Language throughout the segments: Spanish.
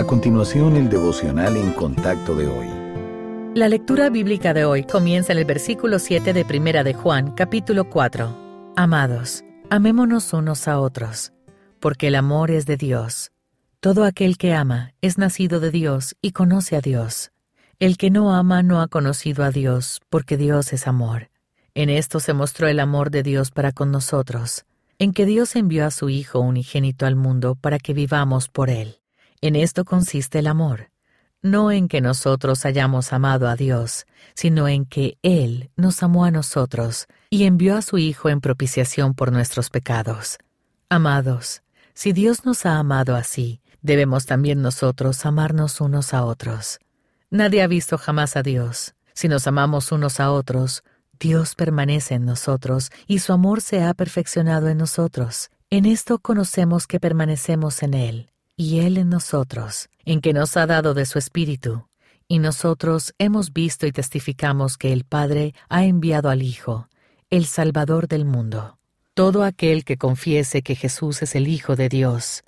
A continuación, el devocional en contacto de hoy. La lectura bíblica de hoy comienza en el versículo 7 de Primera de Juan, capítulo 4. Amados, amémonos unos a otros, porque el amor es de Dios. Todo aquel que ama es nacido de Dios y conoce a Dios. El que no ama no ha conocido a Dios, porque Dios es amor. En esto se mostró el amor de Dios para con nosotros, en que Dios envió a su Hijo unigénito al mundo para que vivamos por él. En esto consiste el amor, no en que nosotros hayamos amado a Dios, sino en que Él nos amó a nosotros y envió a su Hijo en propiciación por nuestros pecados. Amados, si Dios nos ha amado así, debemos también nosotros amarnos unos a otros. Nadie ha visto jamás a Dios. Si nos amamos unos a otros, Dios permanece en nosotros y su amor se ha perfeccionado en nosotros. En esto conocemos que permanecemos en Él y Él en nosotros, en que nos ha dado de su Espíritu. Y nosotros hemos visto y testificamos que el Padre ha enviado al Hijo, el Salvador del mundo. Todo aquel que confiese que Jesús es el Hijo de Dios,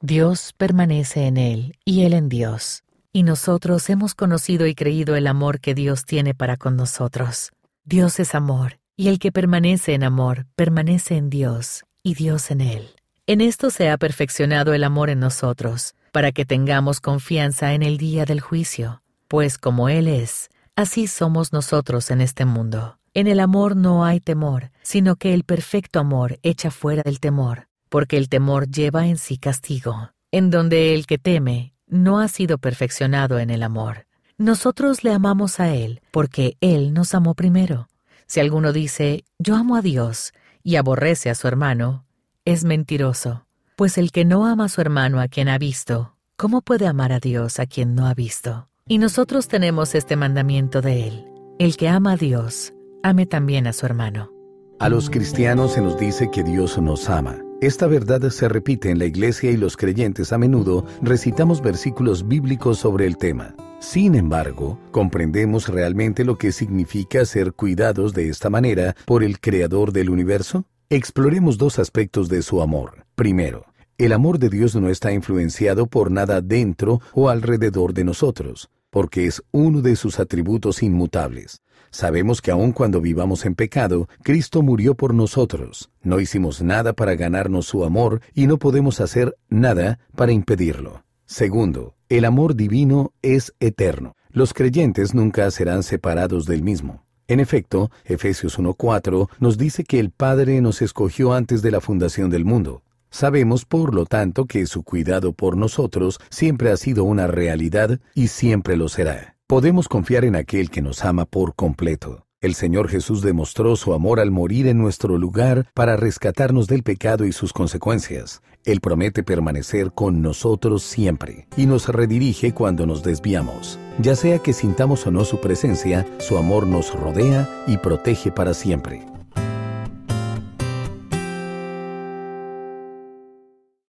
Dios permanece en Él y Él en Dios. Y nosotros hemos conocido y creído el amor que Dios tiene para con nosotros. Dios es amor, y el que permanece en amor permanece en Dios y Dios en Él. En esto se ha perfeccionado el amor en nosotros, para que tengamos confianza en el día del juicio, pues como Él es, así somos nosotros en este mundo. En el amor no hay temor, sino que el perfecto amor echa fuera del temor, porque el temor lleva en sí castigo, en donde el que teme no ha sido perfeccionado en el amor. Nosotros le amamos a Él, porque Él nos amó primero. Si alguno dice, yo amo a Dios, y aborrece a su hermano, es mentiroso, pues el que no ama a su hermano a quien ha visto, ¿cómo puede amar a Dios a quien no ha visto? Y nosotros tenemos este mandamiento de Él. El que ama a Dios, ame también a su hermano. A los cristianos se nos dice que Dios nos ama. Esta verdad se repite en la iglesia y los creyentes a menudo recitamos versículos bíblicos sobre el tema. Sin embargo, ¿comprendemos realmente lo que significa ser cuidados de esta manera por el Creador del universo? Exploremos dos aspectos de su amor. Primero, el amor de Dios no está influenciado por nada dentro o alrededor de nosotros, porque es uno de sus atributos inmutables. Sabemos que aun cuando vivamos en pecado, Cristo murió por nosotros. No hicimos nada para ganarnos su amor y no podemos hacer nada para impedirlo. Segundo, el amor divino es eterno. Los creyentes nunca serán separados del mismo. En efecto, Efesios 1.4 nos dice que el Padre nos escogió antes de la fundación del mundo. Sabemos, por lo tanto, que su cuidado por nosotros siempre ha sido una realidad y siempre lo será. Podemos confiar en aquel que nos ama por completo. El Señor Jesús demostró su amor al morir en nuestro lugar para rescatarnos del pecado y sus consecuencias. Él promete permanecer con nosotros siempre y nos redirige cuando nos desviamos. Ya sea que sintamos o no su presencia, su amor nos rodea y protege para siempre.